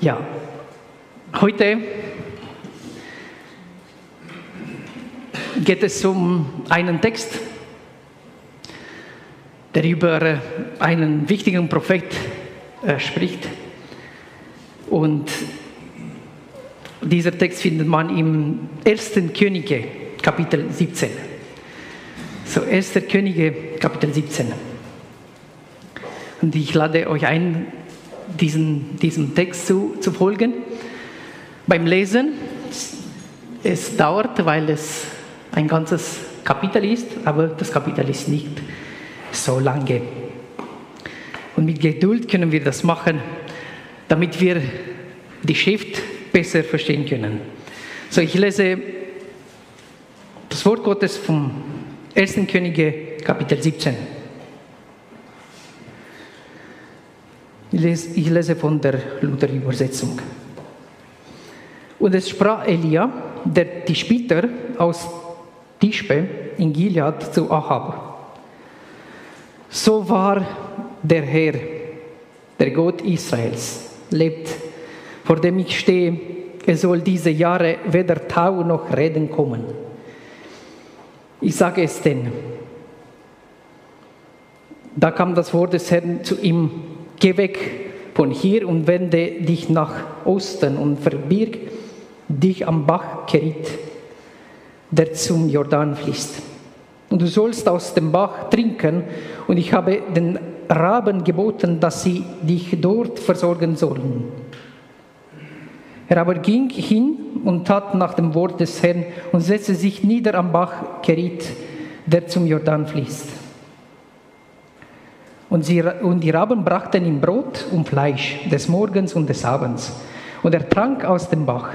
Ja, heute geht es um einen Text, der über einen wichtigen Prophet äh, spricht. Und dieser Text findet man im 1. Könige, Kapitel 17. So, 1. Könige, Kapitel 17. Und ich lade euch ein, diesen, diesem Text zu, zu folgen. Beim Lesen, es dauert, weil es ein ganzes Kapitel ist, aber das Kapitel ist nicht so lange. Und mit Geduld können wir das machen, damit wir die Schrift besser verstehen können. So, ich lese das Wort Gottes vom 1. Könige, Kapitel 17. Ich lese, von der Luther-Übersetzung. Und es sprach Elia, der Tischbiter aus Tischbe in Gilead zu Ahab. So war der Herr, der Gott Israels, lebt, vor dem ich stehe, es soll diese Jahre weder Tau noch Reden kommen. Ich sage es denn. Da kam das Wort des Herrn zu ihm, Geh weg von hier und wende dich nach Osten und verbirg dich am Bach Kerit, der zum Jordan fließt. Und du sollst aus dem Bach trinken, und ich habe den Raben geboten, dass sie dich dort versorgen sollen. Er aber ging hin und tat nach dem Wort des Herrn und setzte sich nieder am Bach Kerit, der zum Jordan fließt. Und, sie, und die Raben brachten ihm Brot und Fleisch des Morgens und des Abends. Und er trank aus dem Bach.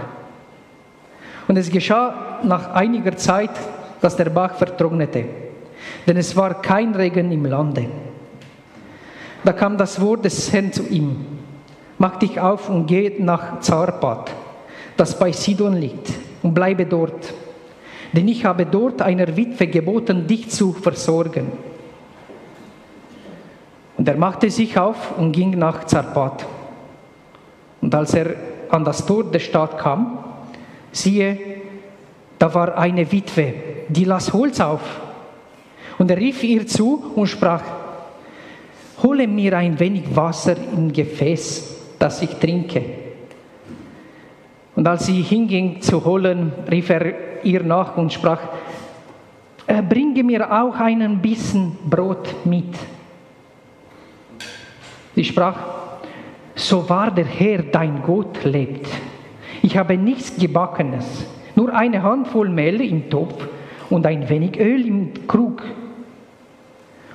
Und es geschah nach einiger Zeit, dass der Bach vertrocknete, denn es war kein Regen im Lande. Da kam das Wort des Herrn zu ihm. Mach dich auf und geh nach Zarpat, das bei Sidon liegt, und bleibe dort. Denn ich habe dort einer Witwe geboten, dich zu versorgen. Und er machte sich auf und ging nach Zarpat. Und als er an das Tor der Stadt kam, siehe, da war eine Witwe, die las Holz auf. Und er rief ihr zu und sprach, hole mir ein wenig Wasser im Gefäß, das ich trinke. Und als sie hinging zu holen, rief er ihr nach und sprach, «Äh, bringe mir auch einen Bissen Brot mit. Sie sprach, so wahr der Herr dein Gott lebt. Ich habe nichts Gebackenes, nur eine Handvoll Mehl im Topf und ein wenig Öl im Krug.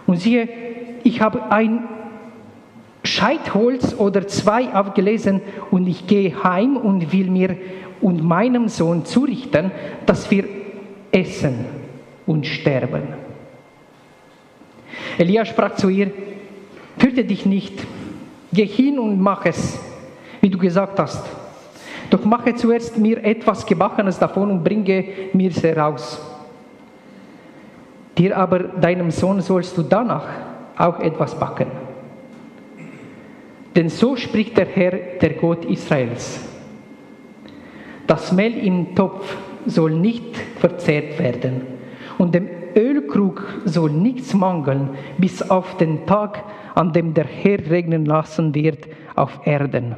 Und siehe, ich habe ein Scheitholz oder zwei aufgelesen und ich gehe heim und will mir und meinem Sohn zurichten, dass wir essen und sterben. Elia sprach zu ihr, Fürchte dich nicht, geh hin und mach es, wie du gesagt hast. Doch mache zuerst mir etwas Gebackenes davon und bringe mir es heraus. Dir aber, deinem Sohn, sollst du danach auch etwas backen. Denn so spricht der Herr, der Gott Israels. Das Mehl im Topf soll nicht verzehrt werden und dem Ölkrug soll nichts mangeln bis auf den Tag, an dem der Herr regnen lassen wird auf Erden.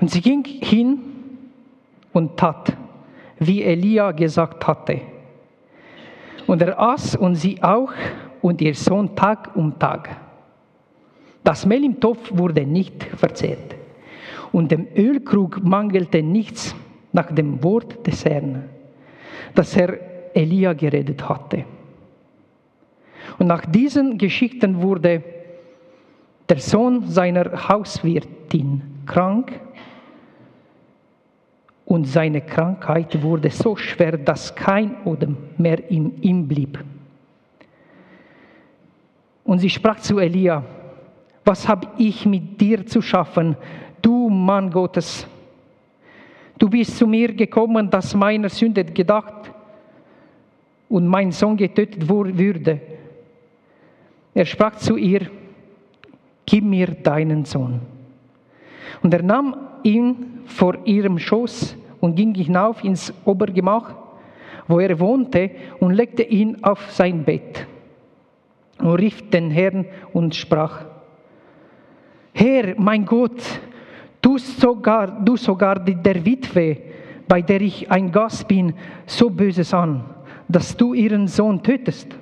Und sie ging hin und tat, wie Elia gesagt hatte. Und er aß und sie auch und ihr Sohn Tag um Tag. Das Mehl im Topf wurde nicht verzehrt und dem Ölkrug mangelte nichts nach dem Wort des Herrn, das Herr Elia geredet hatte. Und nach diesen Geschichten wurde der Sohn seiner Hauswirtin krank und seine Krankheit wurde so schwer, dass kein Odem mehr in ihm blieb. Und sie sprach zu Elia, was habe ich mit dir zu schaffen, du Mann Gottes? Du bist zu mir gekommen, dass meiner Sünde gedacht und mein Sohn getötet würde. Er sprach zu ihr, gib mir deinen Sohn. Und er nahm ihn vor ihrem Schoß und ging hinauf ins Obergemach, wo er wohnte, und legte ihn auf sein Bett und rief den Herrn und sprach, Herr, mein Gott, du sogar, du sogar der Witwe, bei der ich ein Gast bin, so böses an, dass du ihren Sohn tötest.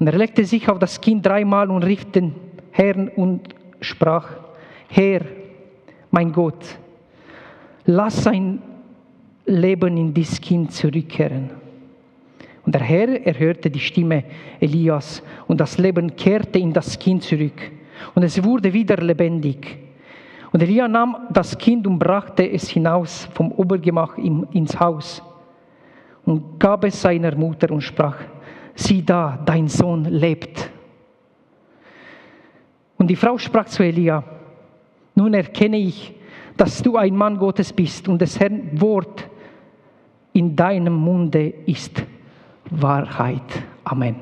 Und er legte sich auf das Kind dreimal und rief den Herrn und sprach, Herr, mein Gott, lass sein Leben in dieses Kind zurückkehren. Und der Herr erhörte die Stimme Elias und das Leben kehrte in das Kind zurück und es wurde wieder lebendig. Und Elia nahm das Kind und brachte es hinaus vom Obergemach ins Haus und gab es seiner Mutter und sprach, sieh da, dein Sohn lebt. Und die Frau sprach zu Elia, nun erkenne ich, dass du ein Mann Gottes bist und das Herrn Wort in deinem Munde ist Wahrheit. Amen.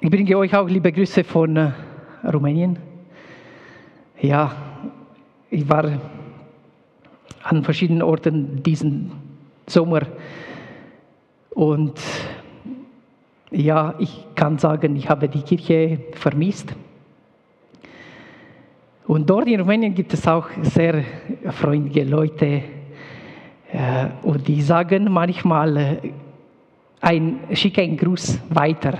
Ich bringe euch auch liebe Grüße von äh, Rumänien. Ja, ich war an verschiedenen Orten diesen Sommer und ja, ich kann sagen, ich habe die Kirche vermisst. Und dort in Rumänien gibt es auch sehr freundliche Leute äh, und die sagen manchmal, äh, ein, schicke einen Gruß weiter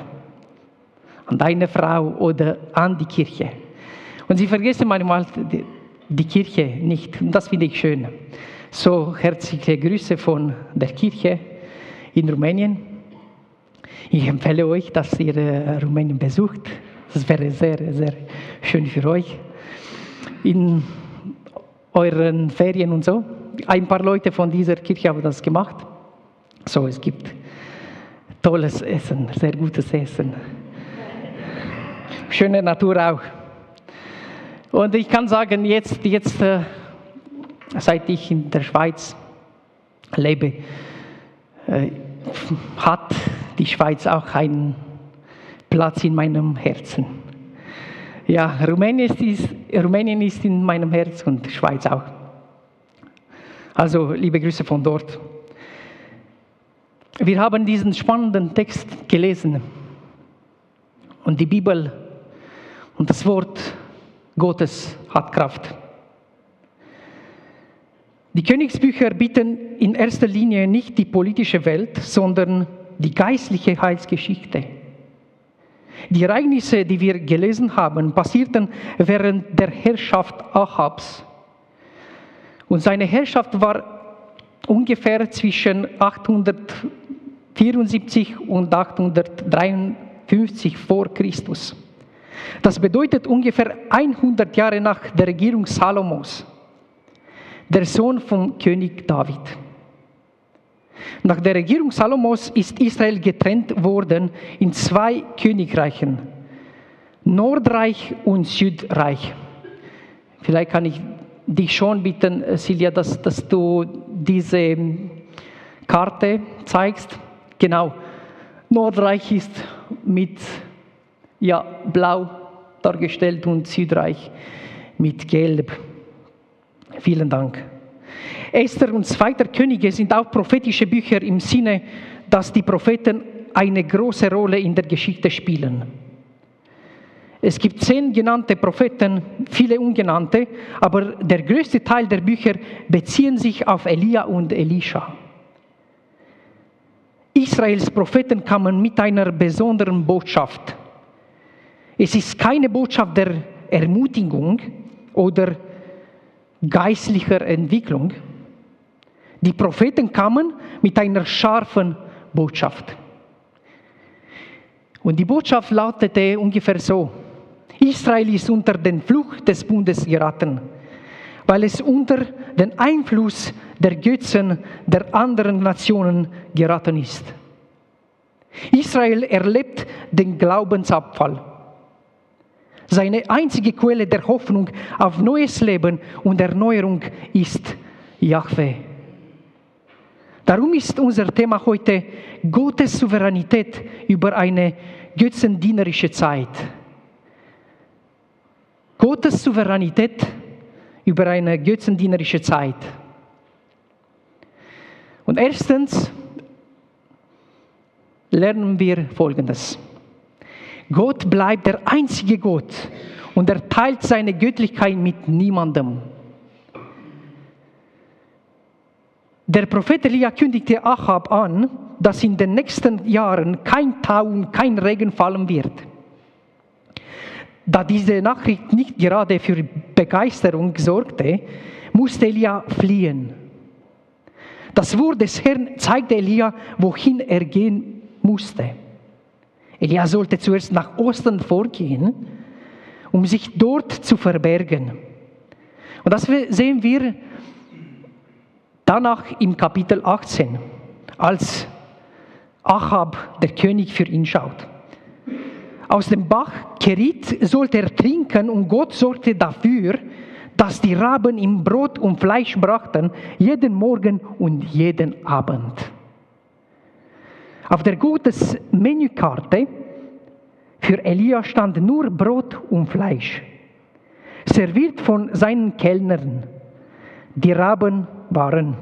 an deine Frau oder an die Kirche. Und sie vergessen manchmal die, Kirche nicht. Das finde ich schön. So herzliche Grüße von der Kirche in Rumänien. Ich empfehle euch, dass ihr äh, Rumänien besucht. Das wäre sehr, sehr schön für euch. In euren Ferien und so. Ein paar Leute von dieser Kirche haben das gemacht. So, es gibt tolles Essen, sehr gutes Essen schöne Natur auch. Und ich kann sagen, jetzt, jetzt äh, seit ich in der Schweiz lebe, äh, hat die Schweiz auch einen Platz in meinem Herzen. Ja, Rumänien ist, Rumänien ist in meinem Herz und die Schweiz auch. Also liebe Grüße von dort. Wir haben diesen spannenden Text gelesen und die Bibel und das Wort Gottes hat Kraft. Die Königsbücher bieten in erster Linie nicht die politische Welt, sondern die geistliche Heilsgeschichte. Die Ereignisse, die wir gelesen haben, passierten während der Herrschaft Ahabs. Und seine Herrschaft war ungefähr zwischen 874 und 853 vor Christus. Das bedeutet ungefähr 100 Jahre nach der Regierung Salomos, der Sohn vom König David. Nach der Regierung Salomos ist Israel getrennt worden in zwei Königreichen, Nordreich und Südreich. Vielleicht kann ich dich schon bitten, Silja, dass, dass du diese Karte zeigst. Genau, Nordreich ist mit ja, blau dargestellt und Südreich mit gelb. Vielen Dank. Esther und Zweiter Könige sind auch prophetische Bücher im Sinne, dass die Propheten eine große Rolle in der Geschichte spielen. Es gibt zehn genannte Propheten, viele ungenannte, aber der größte Teil der Bücher beziehen sich auf Elia und Elisha. Israels Propheten kamen mit einer besonderen Botschaft. Es ist keine Botschaft der Ermutigung oder geistlicher Entwicklung. Die Propheten kamen mit einer scharfen Botschaft. Und die Botschaft lautete ungefähr so, Israel ist unter den Fluch des Bundes geraten, weil es unter den Einfluss der Götzen der anderen Nationen geraten ist. Israel erlebt den Glaubensabfall. Seine einzige Quelle der Hoffnung auf neues Leben und Erneuerung ist Yahweh. Darum ist unser Thema heute Gottes Souveränität über eine götzendienerische Zeit. Gottes Souveränität über eine götzendienerische Zeit. Und erstens lernen wir Folgendes. Gott bleibt der einzige Gott und er teilt seine Göttlichkeit mit niemandem. Der Prophet Elia kündigte Achab an, dass in den nächsten Jahren kein Tau und kein Regen fallen wird. Da diese Nachricht nicht gerade für Begeisterung sorgte, musste Elia fliehen. Das Wort des Herrn zeigte Elia, wohin er gehen musste. Elia sollte zuerst nach Osten vorgehen, um sich dort zu verbergen. Und das sehen wir danach im Kapitel 18, als Achab, der König, für ihn schaut. Aus dem Bach Kerit sollte er trinken und Gott sorgte dafür, dass die Raben ihm Brot und Fleisch brachten, jeden Morgen und jeden Abend. Auf der Gottes Menükarte für Elia stand nur Brot und Fleisch, serviert von seinen Kellnern. Die Raben waren.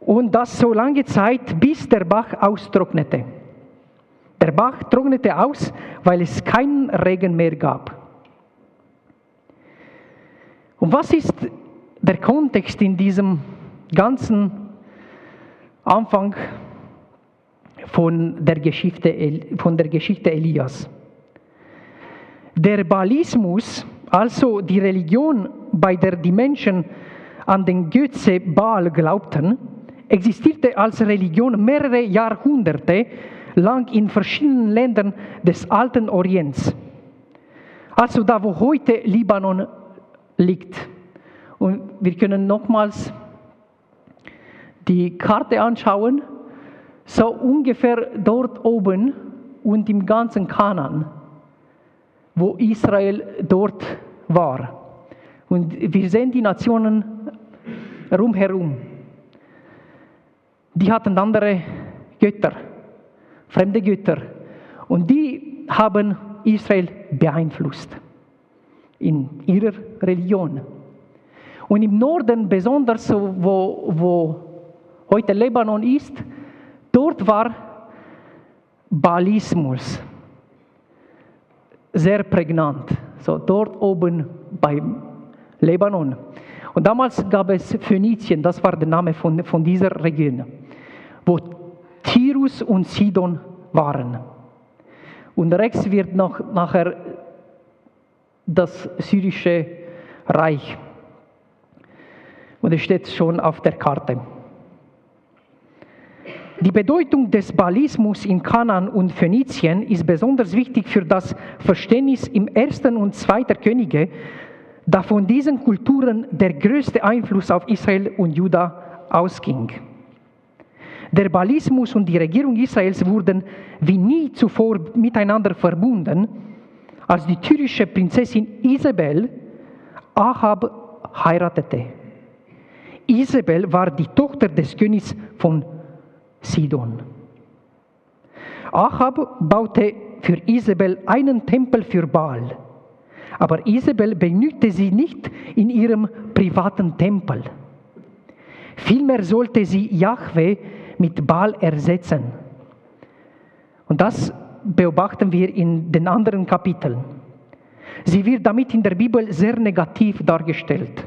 Und das so lange Zeit, bis der Bach austrocknete. Der Bach trocknete aus, weil es keinen Regen mehr gab. Und was ist der Kontext in diesem ganzen Anfang von der Geschichte, von der Geschichte Elias? Der Baalismus, also die Religion, bei der die Menschen an den Götze Baal glaubten, existierte als Religion mehrere Jahrhunderte lang in verschiedenen Ländern des alten Orients. Also da, wo heute Libanon liegt. Und wir können nochmals die Karte anschauen, so ungefähr dort oben und im ganzen Kanan, wo Israel dort war. Und wir sehen die Nationen rumherum. Die hatten andere Götter, fremde Götter. Und die haben Israel beeinflusst in ihrer Religion. Und im Norden, besonders wo, wo heute Lebanon ist, dort war Baalismus sehr prägnant. So dort oben bei Lebanon. Und damals gab es Phönizien, das war der Name von, von dieser Region, wo Tirus und Sidon waren. Und rechts wird noch nachher das syrische Reich. Und es steht schon auf der Karte. Die Bedeutung des Baalismus in Kanan und Phönizien ist besonders wichtig für das Verständnis im ersten und zweiten Könige, da von diesen Kulturen der größte Einfluss auf Israel und Juda ausging. Der Baalismus und die Regierung Israels wurden wie nie zuvor miteinander verbunden, als die tyrische Prinzessin Isabel Ahab heiratete. Isabel war die Tochter des Königs von Sidon. Ahab baute für Isabel einen Tempel für Baal. Aber Isabel benützte sie nicht in ihrem privaten Tempel. Vielmehr sollte sie Yahweh mit Baal ersetzen. Und das beobachten wir in den anderen Kapiteln. Sie wird damit in der Bibel sehr negativ dargestellt,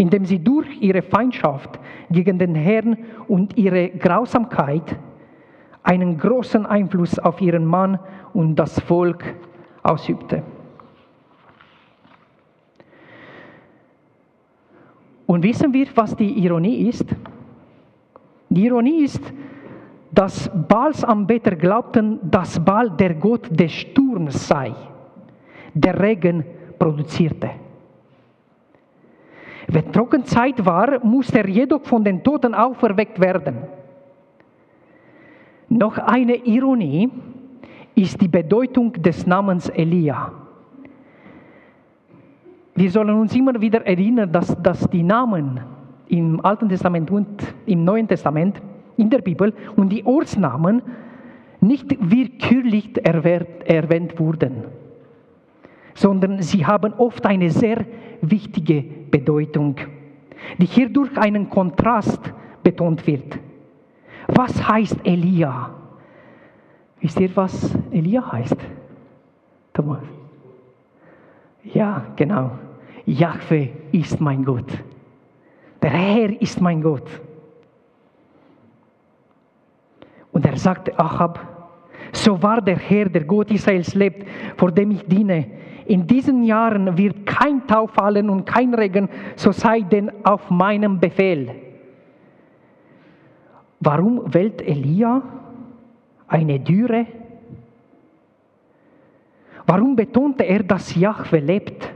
indem sie durch ihre Feindschaft gegen den Herrn und ihre Grausamkeit einen großen Einfluss auf ihren Mann und das Volk ausübte. Und wissen wir, was die Ironie ist? Die Ironie ist, dass Baalsanbeter glaubten, dass Baal der Gott des Sturms sei, der Regen produzierte. Wenn Trockenzeit war, musste er jedoch von den Toten auferweckt werden. Noch eine Ironie ist die Bedeutung des Namens Elia. Wir sollen uns immer wieder erinnern, dass, dass die Namen im Alten Testament und im Neuen Testament in der Bibel und die Ortsnamen nicht willkürlich erwähnt wurden, sondern sie haben oft eine sehr wichtige Bedeutung, die hier durch einen Kontrast betont wird. Was heißt Elia? Wisst ihr, was Elia heißt? Thomas? Ja, genau. Jahwe ist mein Gott. Der Herr ist mein Gott. Und er sagte Achab, so wahr der Herr, der Gott Israels lebt, vor dem ich diene. In diesen Jahren wird kein Tau fallen und kein Regen, so sei denn auf meinem Befehl. Warum wählt Elia eine Dürre? Warum betonte er, dass Jahwe lebt?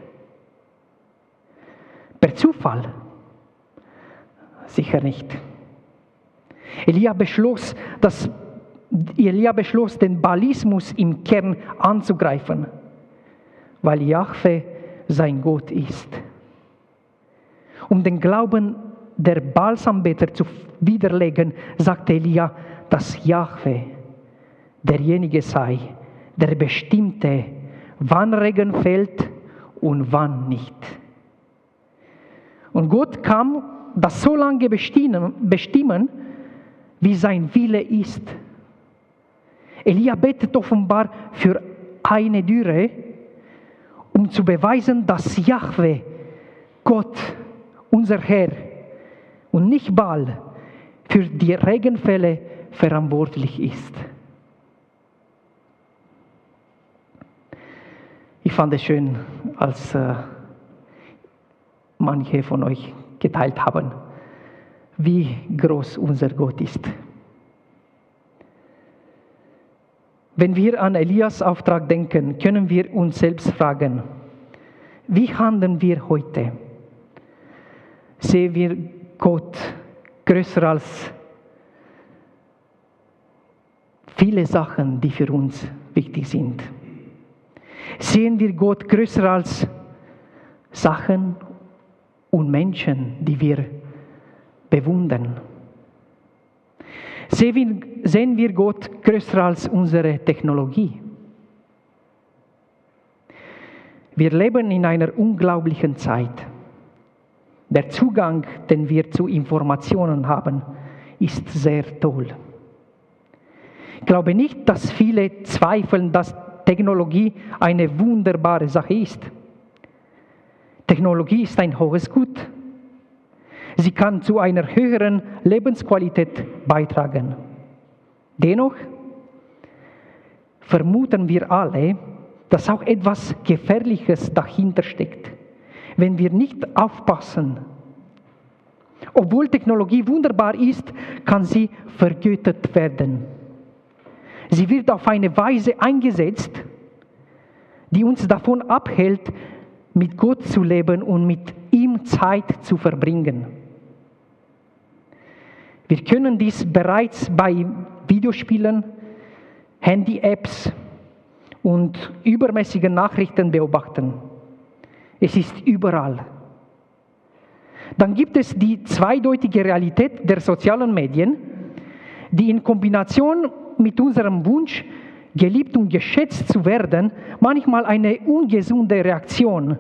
Per Zufall? Sicher nicht. Elia beschloss, dass Elia beschloss, den Balismus im Kern anzugreifen, weil Jahwe sein Gott ist. Um den Glauben der Balsambeter zu widerlegen, sagte Elia, dass Jahwe derjenige sei, der bestimmte, wann Regen fällt und wann nicht. Und Gott kam das so lange bestimmen, wie sein Wille ist. Elia betet offenbar für eine Dürre, um zu beweisen, dass Yahweh, Gott, unser Herr und nicht Baal, für die Regenfälle verantwortlich ist. Ich fand es schön, als äh, manche von euch geteilt haben, wie groß unser Gott ist. Wenn wir an Elias Auftrag denken, können wir uns selbst fragen, wie handeln wir heute? Sehen wir Gott größer als viele Sachen, die für uns wichtig sind? Sehen wir Gott größer als Sachen und Menschen, die wir bewundern. Sehen wir Gott größer als unsere Technologie? Wir leben in einer unglaublichen Zeit. Der Zugang, den wir zu Informationen haben, ist sehr toll. Ich glaube nicht, dass viele zweifeln, dass Technologie eine wunderbare Sache ist. Technologie ist ein hohes Gut. Sie kann zu einer höheren Lebensqualität beitragen. Dennoch vermuten wir alle, dass auch etwas Gefährliches dahinter steckt, wenn wir nicht aufpassen. Obwohl Technologie wunderbar ist, kann sie vergöttert werden. Sie wird auf eine Weise eingesetzt, die uns davon abhält, mit Gott zu leben und mit ihm Zeit zu verbringen. Wir können dies bereits bei Videospielen, Handy-Apps und übermäßigen Nachrichten beobachten. Es ist überall. Dann gibt es die zweideutige Realität der sozialen Medien, die in Kombination mit unserem Wunsch, geliebt und geschätzt zu werden, manchmal eine ungesunde Reaktion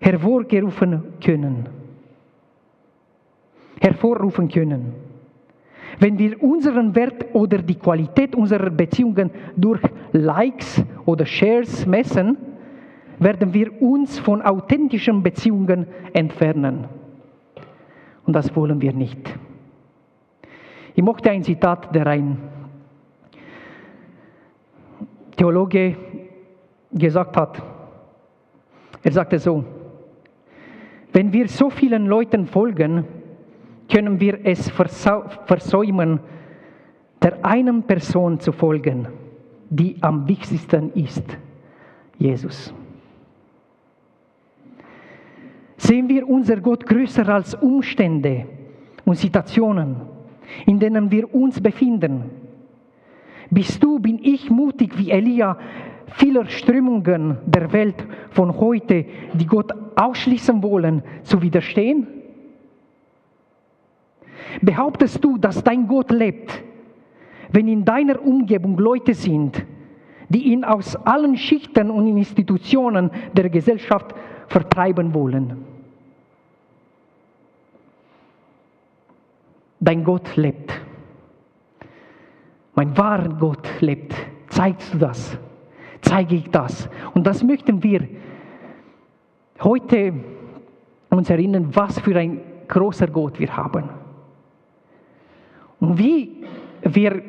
hervorgerufen können. Hervorrufen können. Wenn wir unseren Wert oder die Qualität unserer Beziehungen durch Likes oder Shares messen, werden wir uns von authentischen Beziehungen entfernen. Und das wollen wir nicht. Ich mochte ein Zitat, der ein Theologe gesagt hat. Er sagte so, wenn wir so vielen Leuten folgen, können wir es versäumen, der einen Person zu folgen, die am wichtigsten ist, Jesus. Sehen wir unser Gott größer als Umstände und Situationen, in denen wir uns befinden bist du, bin ich mutig wie Elia, vieler Strömungen der Welt von heute, die Gott ausschließen wollen, zu widerstehen? Behauptest du, dass dein Gott lebt, wenn in deiner Umgebung Leute sind, die ihn aus allen Schichten und Institutionen der Gesellschaft vertreiben wollen? Dein Gott lebt. Mein wahrer Gott lebt. Zeigst du das? Zeige ich das? Und das möchten wir heute uns erinnern, was für ein großer Gott wir haben. Wie wir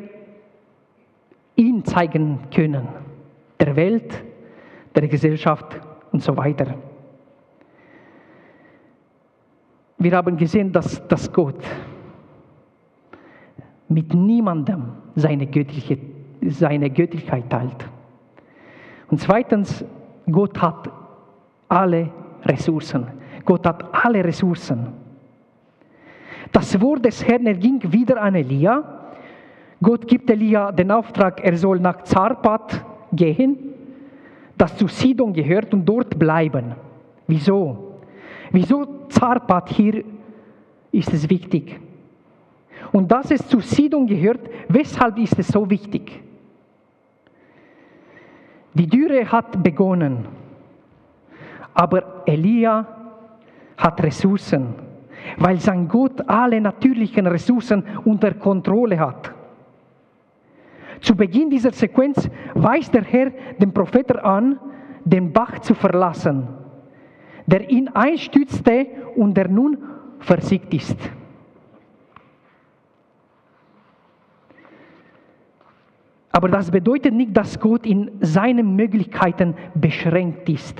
ihn zeigen können, der Welt, der Gesellschaft und so weiter. Wir haben gesehen, dass, dass Gott mit niemandem seine, göttliche, seine Göttlichkeit teilt. Und zweitens, Gott hat alle Ressourcen. Gott hat alle Ressourcen. Das Wort des Herrn erging wieder an Elia. Gott gibt Elia den Auftrag, er soll nach Zarpat gehen, das zu Sidon gehört, und dort bleiben. Wieso? Wieso Zarpat hier ist es wichtig? Und dass es zu Sidon gehört, weshalb ist es so wichtig? Die Dürre hat begonnen, aber Elia hat Ressourcen, weil sein Gott alle natürlichen Ressourcen unter Kontrolle hat. Zu Beginn dieser Sequenz weist der Herr den Propheten an, den Bach zu verlassen, der ihn einstützte und der nun versiegt ist. Aber das bedeutet nicht, dass Gott in seinen Möglichkeiten beschränkt ist.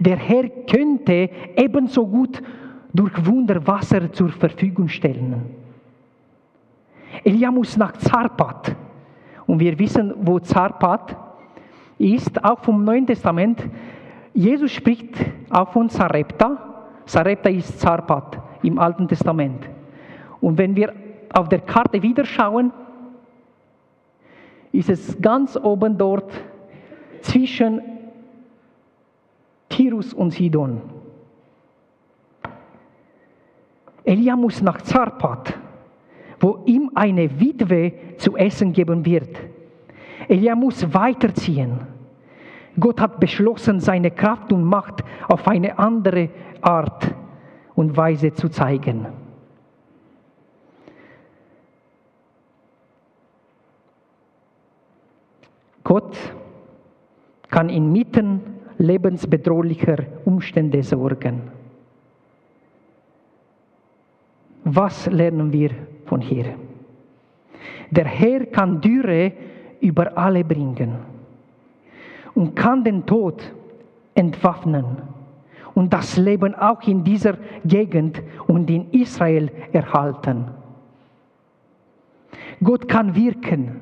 Der Herr könnte ebenso gut durch Wunder Wasser zur Verfügung stellen. Elia muss nach Zarpat. Und wir wissen, wo Zarpat ist, auch vom Neuen Testament. Jesus spricht auch von Sarepta. Sarepta ist Zarpat im Alten Testament. Und wenn wir auf der Karte wieder schauen, ist es ganz oben dort zwischen Tirus und Sidon. Elia muss nach Zarpat, wo ihm eine Witwe zu essen geben wird. Elia muss weiterziehen. Gott hat beschlossen, seine Kraft und Macht auf eine andere Art und Weise zu zeigen. Gott kann inmitten lebensbedrohlicher Umstände sorgen. Was lernen wir von hier? Der Herr kann Dürre über alle bringen und kann den Tod entwaffnen und das Leben auch in dieser Gegend und in Israel erhalten. Gott kann wirken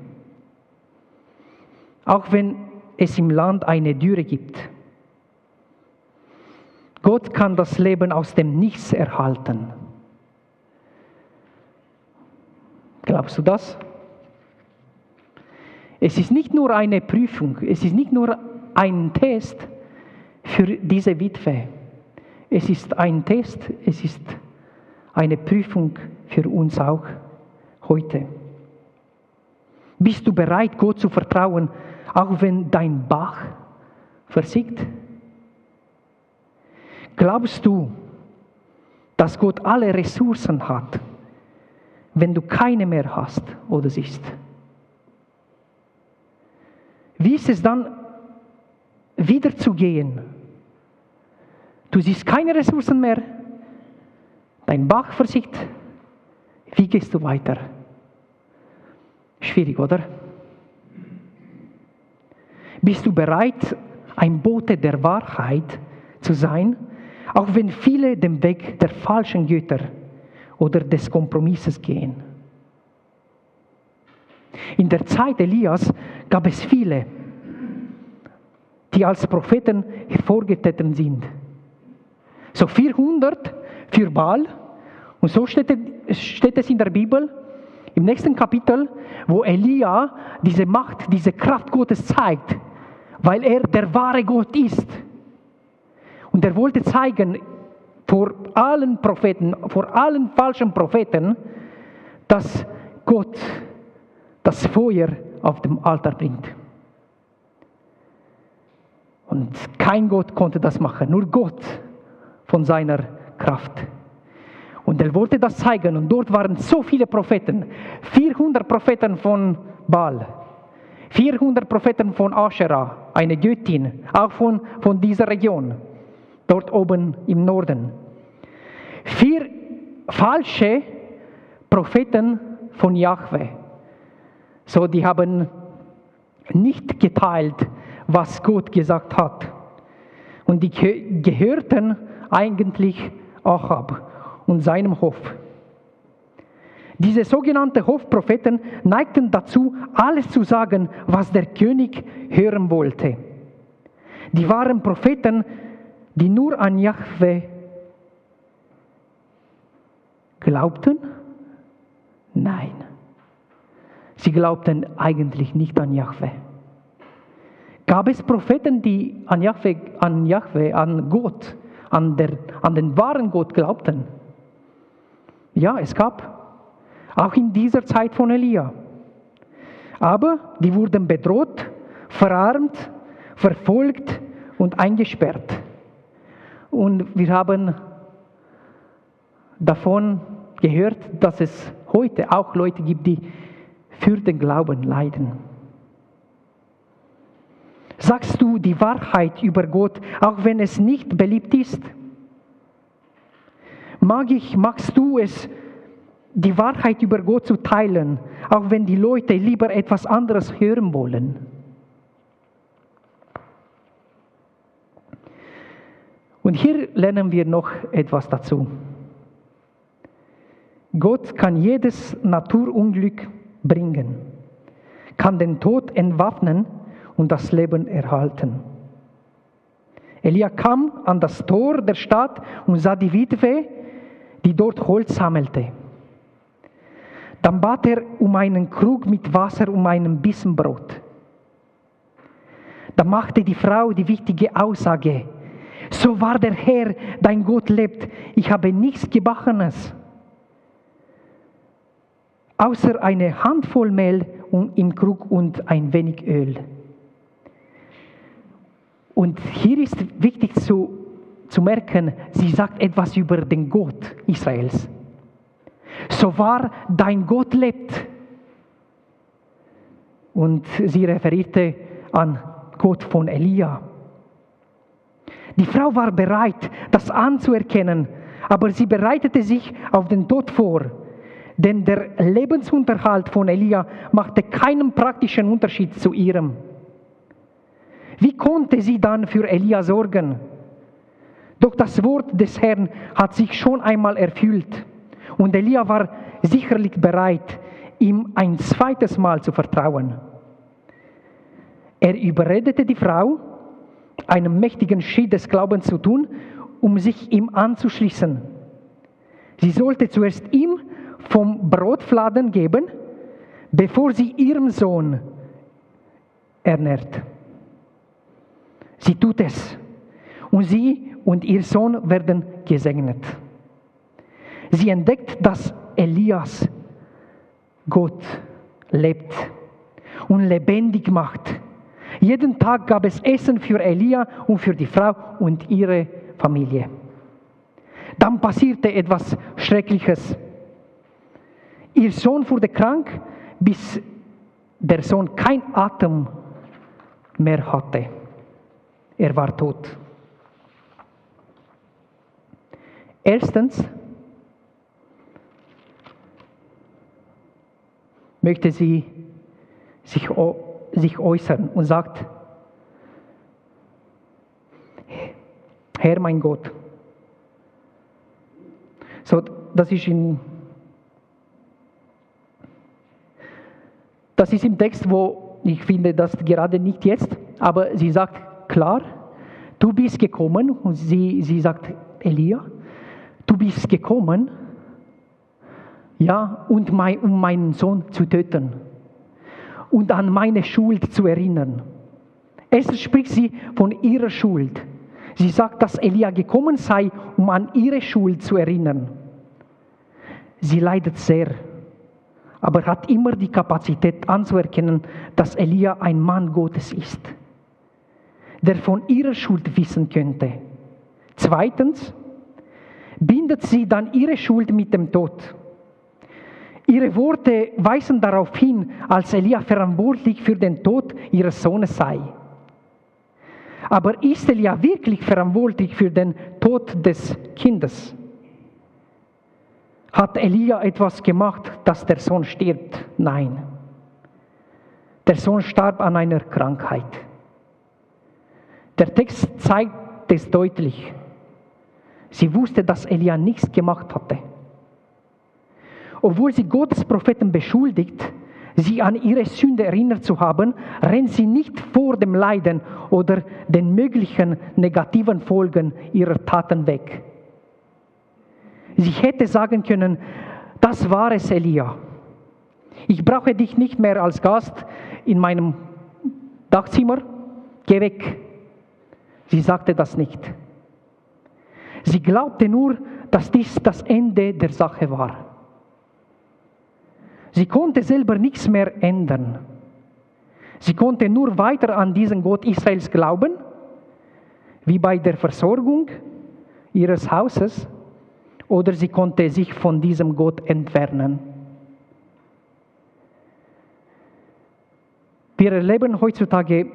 auch wenn es im Land eine Dürre gibt. Gott kann das Leben aus dem Nichts erhalten. Glaubst du das? Es ist nicht nur eine Prüfung, es ist nicht nur ein Test für diese Witwe. Es ist ein Test, es ist eine Prüfung für uns auch heute. Bist du bereit, Gott zu vertrauen, auch wenn dein Bach versiegt? Glaubst du, dass Gott alle Ressourcen hat, wenn du keine mehr hast oder siehst? Wie ist es dann, wieder zu gehen? Du siehst keine Ressourcen mehr, dein Bach versiegt, wie gehst du weiter? Schwierig, oder? Bist du bereit, ein Bote der Wahrheit zu sein, auch wenn viele den Weg der falschen Götter oder des Kompromisses gehen? In der Zeit Elias gab es viele, die als Propheten hervorgetreten sind. So 400 für Baal. Und so steht, steht es in der Bibel, im nächsten Kapitel, wo Elia diese Macht, diese Kraft Gottes zeigt weil er der wahre Gott ist. Und er wollte zeigen vor allen Propheten, vor allen falschen Propheten, dass Gott das Feuer auf dem Altar bringt. Und kein Gott konnte das machen, nur Gott von seiner Kraft. Und er wollte das zeigen und dort waren so viele Propheten, 400 Propheten von Baal, 400 Propheten von Asherah, eine Göttin, auch von, von dieser Region, dort oben im Norden. Vier falsche Propheten von Yahweh. So, die haben nicht geteilt, was Gott gesagt hat. Und die gehörten eigentlich Achab und seinem Hof. Diese sogenannten Hofpropheten neigten dazu, alles zu sagen, was der König hören wollte. Die waren Propheten, die nur an Yahweh glaubten? Nein. Sie glaubten eigentlich nicht an Yahweh. Gab es Propheten, die an Yahweh, an, an Gott, an, der, an den wahren Gott glaubten? Ja, es gab. Auch in dieser Zeit von Elia. Aber die wurden bedroht, verarmt, verfolgt und eingesperrt. Und wir haben davon gehört, dass es heute auch Leute gibt, die für den Glauben leiden. Sagst du die Wahrheit über Gott, auch wenn es nicht beliebt ist? Mag ich, magst du es, die Wahrheit über Gott zu teilen, auch wenn die Leute lieber etwas anderes hören wollen? Und hier lernen wir noch etwas dazu. Gott kann jedes Naturunglück bringen, kann den Tod entwaffnen und das Leben erhalten. Elia kam an das Tor der Stadt und sah die Witwe, die dort Holz sammelte. Dann bat er um einen Krug mit Wasser, um einen Bissen Brot. Da machte die Frau die wichtige Aussage, so war der Herr, dein Gott lebt, ich habe nichts Gebackenes, außer eine Handvoll Mehl im Krug und ein wenig Öl. Und hier ist wichtig zu zu merken, sie sagt etwas über den Gott Israels. So wahr dein Gott lebt. Und sie referierte an Gott von Elia. Die Frau war bereit, das anzuerkennen, aber sie bereitete sich auf den Tod vor. Denn der Lebensunterhalt von Elia machte keinen praktischen Unterschied zu ihrem. Wie konnte sie dann für Elia sorgen? Doch das Wort des Herrn hat sich schon einmal erfüllt. Und Elia war sicherlich bereit, ihm ein zweites Mal zu vertrauen. Er überredete die Frau, einen mächtigen Schritt des Glaubens zu tun, um sich ihm anzuschließen. Sie sollte zuerst ihm vom Brotfladen geben, bevor sie ihrem Sohn ernährt. Sie tut es. Und sie und ihr Sohn werden gesegnet. Sie entdeckt, dass Elias Gott lebt und lebendig macht. Jeden Tag gab es Essen für Elia und für die Frau und ihre Familie. Dann passierte etwas Schreckliches. Ihr Sohn wurde krank, bis der Sohn kein Atem mehr hatte. Er war tot. Erstens möchte sie sich, sich äußern und sagt, Herr mein Gott. So, das ist in das ist im Text, wo ich finde, das gerade nicht jetzt, aber sie sagt klar, du bist gekommen und sie, sie sagt Elia du bist gekommen, ja, und mein, um meinen Sohn zu töten und an meine Schuld zu erinnern. Erst spricht sie von ihrer Schuld. Sie sagt, dass Elia gekommen sei, um an ihre Schuld zu erinnern. Sie leidet sehr. aber hat immer die Kapazität anzuerkennen, dass Elia ein Mann Gottes ist, der von ihrer Schuld wissen könnte. Zweitens bindet sie dann ihre Schuld mit dem Tod. Ihre Worte weisen darauf hin, als Elia verantwortlich für den Tod ihres Sohnes sei. Aber ist Elia wirklich verantwortlich für den Tod des Kindes? Hat Elia etwas gemacht, dass der Sohn stirbt? Nein. Der Sohn starb an einer Krankheit. Der Text zeigt es deutlich. Sie wusste, dass Elia nichts gemacht hatte. Obwohl sie Gottes Propheten beschuldigt, sie an ihre Sünde erinnert zu haben, rennt sie nicht vor dem Leiden oder den möglichen negativen Folgen ihrer Taten weg. Sie hätte sagen können, das war es, Elia. Ich brauche dich nicht mehr als Gast in meinem Dachzimmer. Geh weg. Sie sagte das nicht. Sie glaubte nur, dass dies das Ende der Sache war. Sie konnte selber nichts mehr ändern. Sie konnte nur weiter an diesen Gott Israels glauben, wie bei der Versorgung ihres Hauses, oder sie konnte sich von diesem Gott entfernen. Wir erleben heutzutage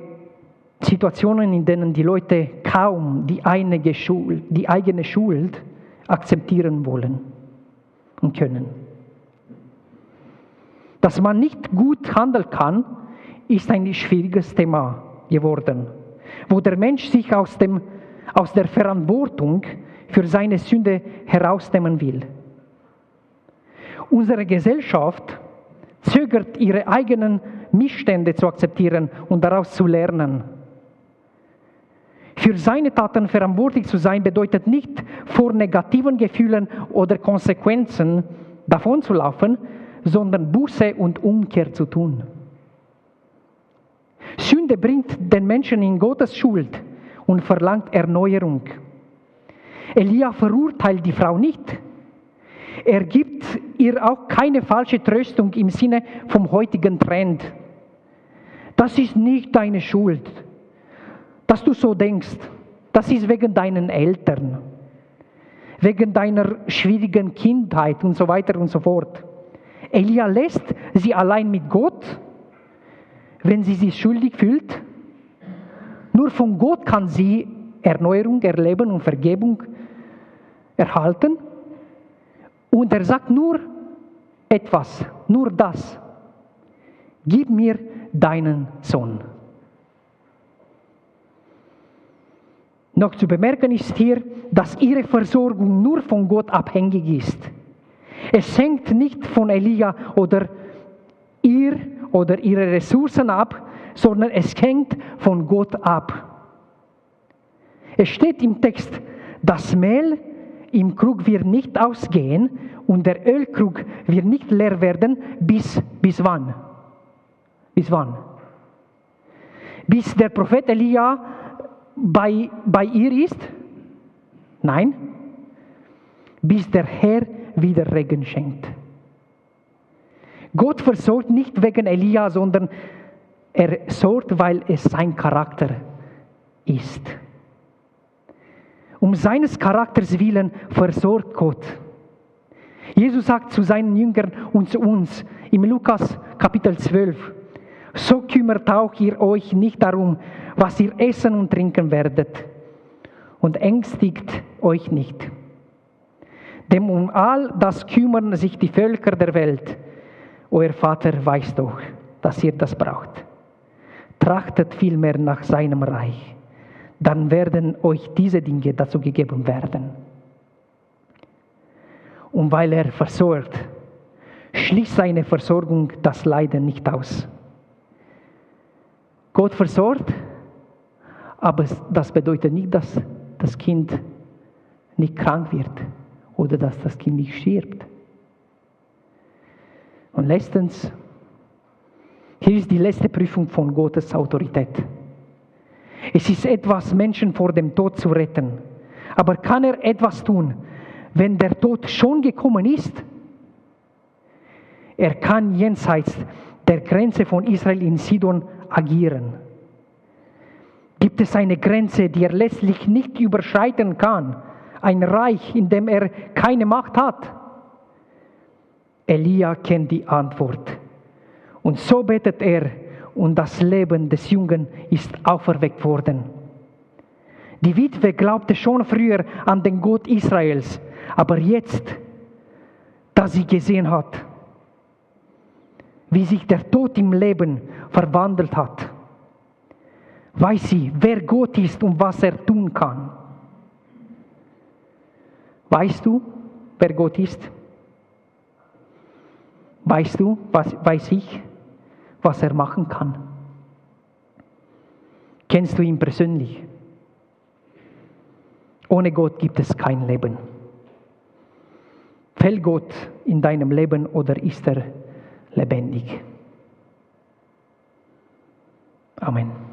Situationen, in denen die Leute kaum die eigene Schuld, die eigene Schuld akzeptieren wollen und können. Dass man nicht gut handeln kann, ist ein schwieriges Thema geworden, wo der Mensch sich aus, dem, aus der Verantwortung für seine Sünde herausnehmen will. Unsere Gesellschaft zögert ihre eigenen Missstände zu akzeptieren und daraus zu lernen. Für seine Taten verantwortlich zu sein bedeutet nicht, vor negativen Gefühlen oder Konsequenzen davonzulaufen, sondern Buße und Umkehr zu tun. Sünde bringt den Menschen in Gottes Schuld und verlangt Erneuerung. Elia verurteilt die Frau nicht. Er gibt ihr auch keine falsche Tröstung im Sinne vom heutigen Trend. Das ist nicht deine Schuld, dass du so denkst. Das ist wegen deinen Eltern, wegen deiner schwierigen Kindheit und so weiter und so fort. Elia lässt sie allein mit Gott, wenn sie sich schuldig fühlt. Nur von Gott kann sie Erneuerung erleben und Vergebung erhalten. Und er sagt nur etwas, nur das. Gib mir deinen Sohn. Noch zu bemerken ist hier, dass ihre Versorgung nur von Gott abhängig ist. Es hängt nicht von Elia oder ihr oder ihre Ressourcen ab, sondern es hängt von Gott ab. Es steht im Text, das Mehl im Krug wird nicht ausgehen und der Ölkrug wird nicht leer werden, bis, bis wann? Bis wann? Bis der Prophet Elia bei, bei ihr ist? Nein. Bis der Herr wieder Regen schenkt. Gott versorgt nicht wegen Elia, sondern er sorgt, weil es sein Charakter ist. Um seines Charakters willen versorgt Gott. Jesus sagt zu seinen Jüngern und zu uns im Lukas Kapitel 12, so kümmert auch ihr euch nicht darum, was ihr essen und trinken werdet und ängstigt euch nicht. Denn um all das kümmern sich die Völker der Welt. Euer Vater weiß doch, dass ihr das braucht. Trachtet vielmehr nach seinem Reich. Dann werden euch diese Dinge dazu gegeben werden. Und weil er versorgt, schließt seine Versorgung das Leiden nicht aus. Gott versorgt, aber das bedeutet nicht, dass das Kind nicht krank wird oder dass das Kind nicht stirbt. Und letztens, hier ist die letzte Prüfung von Gottes Autorität. Es ist etwas, Menschen vor dem Tod zu retten. Aber kann er etwas tun, wenn der Tod schon gekommen ist? Er kann jenseits der Grenze von Israel in Sidon agieren. Gibt es eine Grenze, die er letztlich nicht überschreiten kann? Ein Reich, in dem er keine Macht hat? Elia kennt die Antwort. Und so betet er und das Leben des Jungen ist auferweckt worden. Die Witwe glaubte schon früher an den Gott Israels, aber jetzt, da sie gesehen hat, wie sich der Tod im Leben verwandelt hat, weiß sie, wer Gott ist und was er tun kann. Weißt du, wer Gott ist? Weißt du, was weiß ich, was er machen kann? Kennst du ihn persönlich? Ohne Gott gibt es kein Leben. Fällt Gott in deinem Leben oder ist er lebendig? Amen.